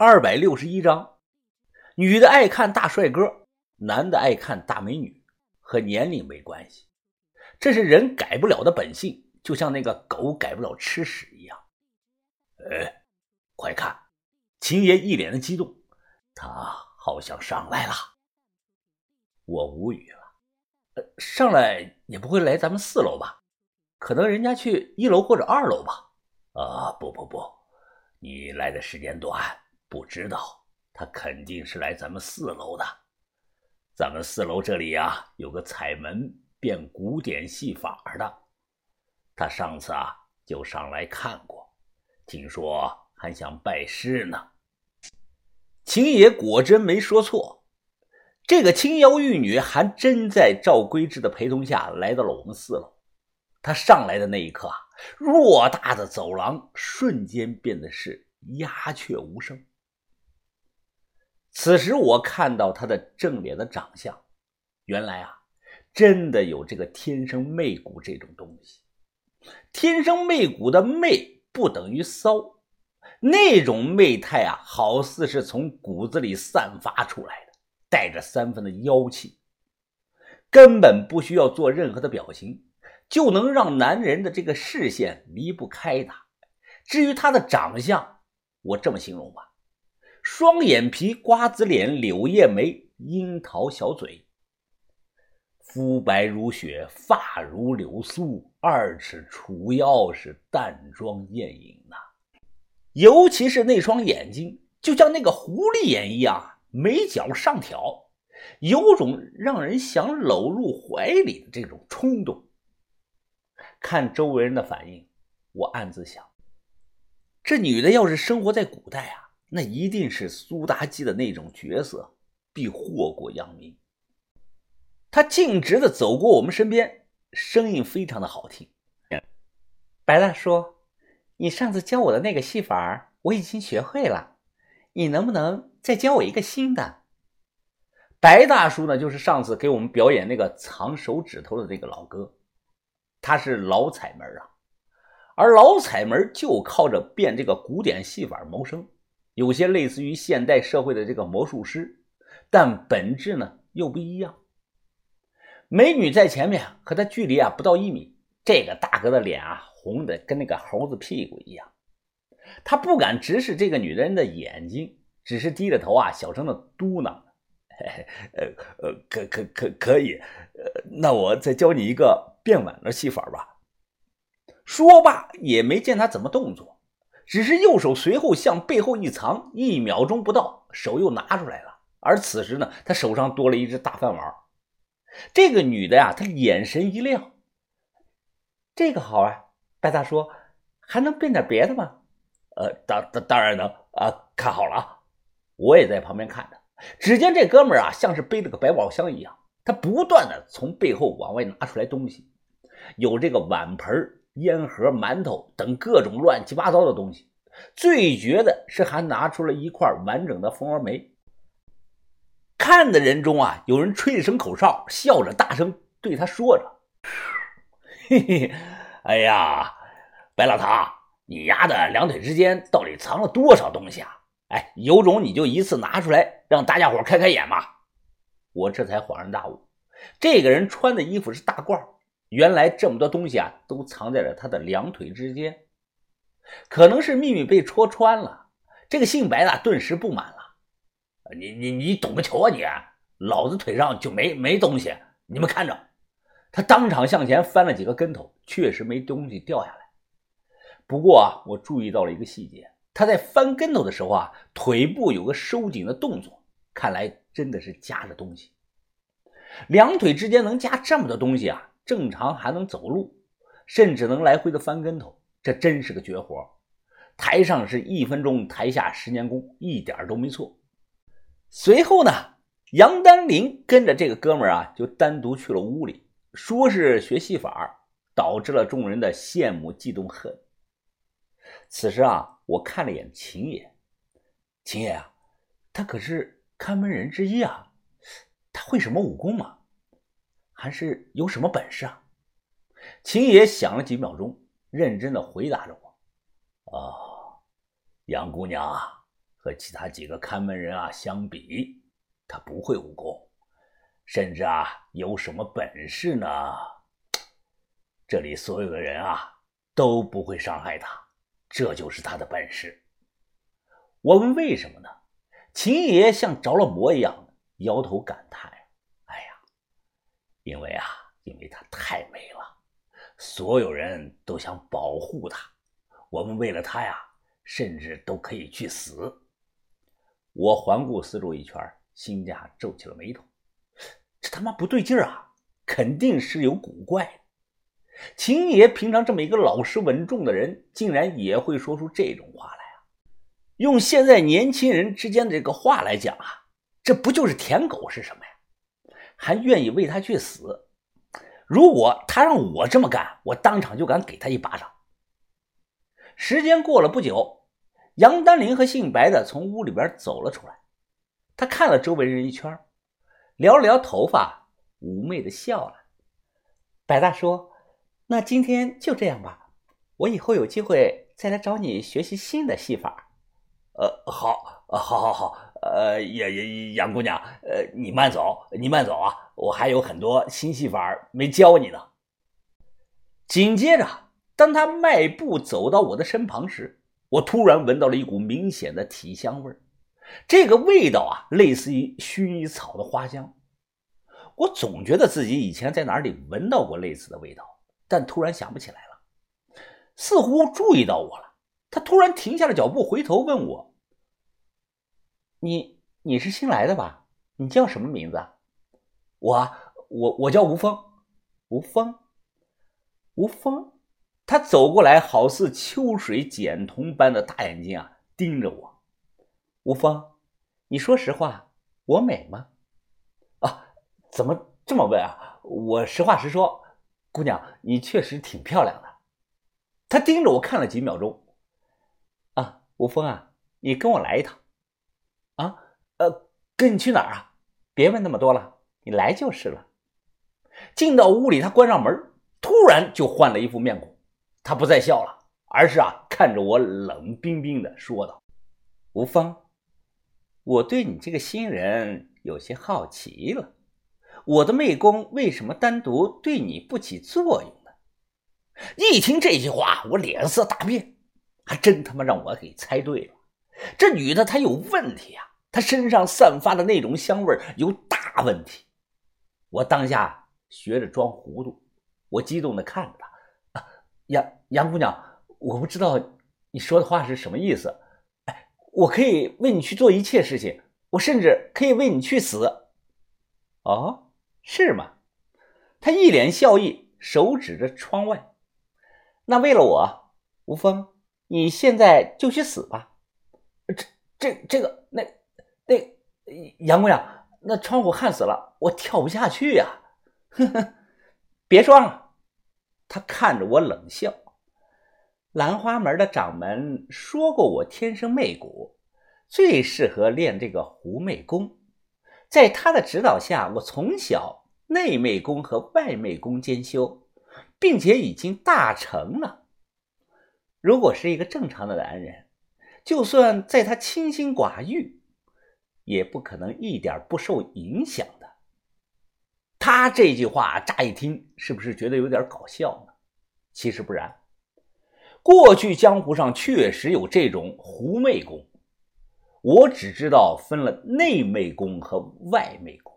二百六十一章，女的爱看大帅哥，男的爱看大美女，和年龄没关系，这是人改不了的本性，就像那个狗改不了吃屎一样。哎，快看！秦爷一脸的激动，他好像上来了。我无语了，呃上来也不会来咱们四楼吧？可能人家去一楼或者二楼吧？啊，不不不，你来的时间短，不知道。他肯定是来咱们四楼的。咱们四楼这里呀，有个彩门变古典戏法的。他上次啊就上来看过，听说还想拜师呢。秦野果真没说错，这个青瑶玉女还真在赵归之的陪同下来到了我们四楼。他上来的那一刻啊，偌大的走廊瞬间变得是鸦雀无声。此时我看到他的正脸的长相，原来啊，真的有这个天生媚骨这种东西。天生媚骨的媚不等于骚，那种媚态啊，好似是从骨子里散发出来的，带着三分的妖气，根本不需要做任何的表情。就能让男人的这个视线离不开他。至于他的长相，我这么形容吧：双眼皮、瓜子脸、柳叶眉、樱桃小嘴，肤白如雪，发如柳苏，二尺除腰，是淡妆艳影呐。尤其是那双眼睛，就像那个狐狸眼一样，眉角上挑，有种让人想搂入怀里的这种冲动。看周围人的反应，我暗自想：这女的要是生活在古代啊，那一定是苏妲己的那种角色，必祸国殃民。她径直的走过我们身边，声音非常的好听：“白大叔，你上次教我的那个戏法我已经学会了，你能不能再教我一个新的？”白大叔呢，就是上次给我们表演那个藏手指头的那个老哥。他是老彩门啊，而老彩门就靠着变这个古典戏法谋生，有些类似于现代社会的这个魔术师，但本质呢又不一样。美女在前面，和他距离啊不到一米，这个大哥的脸啊红的跟那个猴子屁股一样，他不敢直视这个女人的眼睛，只是低着头啊小声的嘟囔。嘿 嘿呃呃，可可可可以，呃，那我再教你一个变碗的戏法吧。说罢，也没见他怎么动作，只是右手随后向背后一藏，一秒钟不到，手又拿出来了。而此时呢，他手上多了一只大饭碗。这个女的呀，她眼神一亮，这个好啊，白大叔，还能变点别的吗？呃，当当当然能啊，看好了啊，我也在旁边看着。只见这哥们儿啊，像是背了个百宝箱一样，他不断的从背后往外拿出来东西，有这个碗盆、烟盒、馒头等各种乱七八糟的东西。最绝的是还拿出了一块完整的蜂窝煤。看的人中啊，有人吹一声口哨，笑着大声对他说着：“ 嘿嘿，哎呀，白老头，你丫的两腿之间到底藏了多少东西啊？”哎，有种你就一次拿出来，让大家伙开开眼吧！我这才恍然大悟，这个人穿的衣服是大褂，原来这么多东西啊，都藏在了他的两腿之间。可能是秘密被戳穿了，这个姓白的顿时不满了：“你你你懂个球啊你！老子腿上就没没东西，你们看着！”他当场向前翻了几个跟头，确实没东西掉下来。不过啊，我注意到了一个细节。他在翻跟头的时候啊，腿部有个收紧的动作，看来真的是夹着东西。两腿之间能夹这么多东西啊，正常还能走路，甚至能来回的翻跟头，这真是个绝活。台上是一分钟，台下十年功，一点都没错。随后呢，杨丹林跟着这个哥们儿啊，就单独去了屋里，说是学戏法，导致了众人的羡慕、嫉妒、恨。此时啊。我看了眼秦爷，秦爷啊，他可是看门人之一啊，他会什么武功吗？还是有什么本事啊？秦爷想了几秒钟，认真的回答着我：“哦，杨姑娘啊，和其他几个看门人啊相比，他不会武功，甚至啊有什么本事呢？这里所有的人啊都不会伤害他，这就是他的本事。我问为什么呢？秦爷像着了魔一样摇头感叹：“，因为啊，因为她太美了，所有人都想保护她。我们为了她呀，甚至都可以去死。”我环顾四周一圈，心下皱起了眉头。这他妈不对劲儿啊！肯定是有古怪。秦爷平常这么一个老实稳重的人，竟然也会说出这种话来啊！用现在年轻人之间的这个话来讲啊，这不就是舔狗是什么呀？还愿意为他去死？如果他让我这么干，我当场就敢给他一巴掌。时间过了不久，杨丹林和姓白的从屋里边走了出来。他看了周围人一圈，撩了撩头发，妩媚的笑了。白大叔。那今天就这样吧，我以后有机会再来找你学习新的戏法。呃，好，好，好，好。呃，杨杨杨姑娘，呃，你慢走，你慢走啊，我还有很多新戏法没教你呢。紧接着，当他迈步走到我的身旁时，我突然闻到了一股明显的体香味这个味道啊，类似于薰衣草的花香。我总觉得自己以前在哪里闻到过类似的味道。但突然想不起来了，似乎注意到我了。他突然停下了脚步，回头问我：“你你是新来的吧？你叫什么名字？”“我我我叫吴峰，吴峰，吴峰。”他走过来，好似秋水剪瞳般的大眼睛啊，盯着我。吴峰，你说实话，我美吗？啊，怎么这么问啊？我实话实说。姑娘，你确实挺漂亮的。他盯着我看了几秒钟。啊，吴峰啊，你跟我来一趟。呃，跟你去哪儿啊？别问那么多了，你来就是了。进到屋里，他关上门，突然就换了一副面孔。他不再笑了，而是啊，看着我冷冰冰的说道：“吴芳，我对你这个新人有些好奇了。”我的媚功为什么单独对你不起作用呢？一听这句话，我脸色大变，还真他妈让我给猜对了。这女的她有问题啊，他身上散发的那种香味有大问题。我当下学着装糊涂，我激动的看着她，杨杨姑娘，我不知道你说的话是什么意思。哎，我可以为你去做一切事情，我甚至可以为你去死。哦。是吗？他一脸笑意，手指着窗外。那为了我，吴峰，你现在就去死吧。这、这、这个、那、那，杨姑娘，那窗户焊死了，我跳不下去呀。呵呵，别装了。他看着我冷笑。兰花门的掌门说过，我天生媚骨，最适合练这个狐媚功。在他的指导下，我从小内媚功和外媚功兼修，并且已经大成了。如果是一个正常的男人，就算在他清心寡欲，也不可能一点不受影响的。他这句话乍一听，是不是觉得有点搞笑呢？其实不然，过去江湖上确实有这种狐媚功。我只知道分了内媚功和外媚功，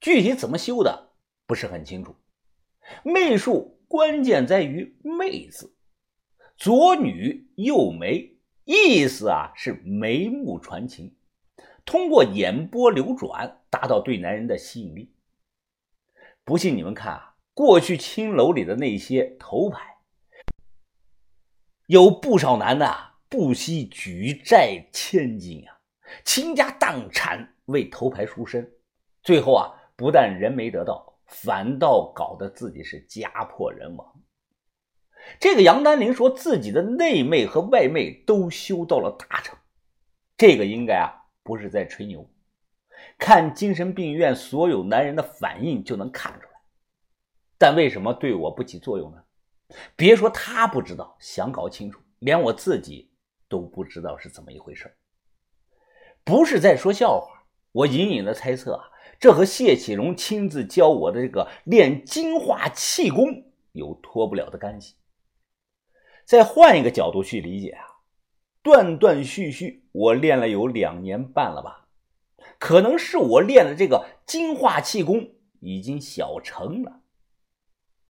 具体怎么修的不是很清楚。媚术关键在于“媚”字，左女右眉，意思啊是眉目传情，通过眼波流转达到对男人的吸引力。不信你们看啊，过去青楼里的那些头牌，有不少男的不惜举债千金啊。倾家荡产为头牌赎身，最后啊，不但人没得到，反倒搞得自己是家破人亡。这个杨丹玲说自己的内媚和外媚都修到了大成，这个应该啊不是在吹牛，看精神病院所有男人的反应就能看出来。但为什么对我不起作用呢？别说他不知道，想搞清楚，连我自己都不知道是怎么一回事不是在说笑话。我隐隐的猜测啊，这和谢启荣亲自教我的这个练金化气功有脱不了的干系。再换一个角度去理解啊，断断续续我练了有两年半了吧，可能是我练的这个金化气功已经小成了。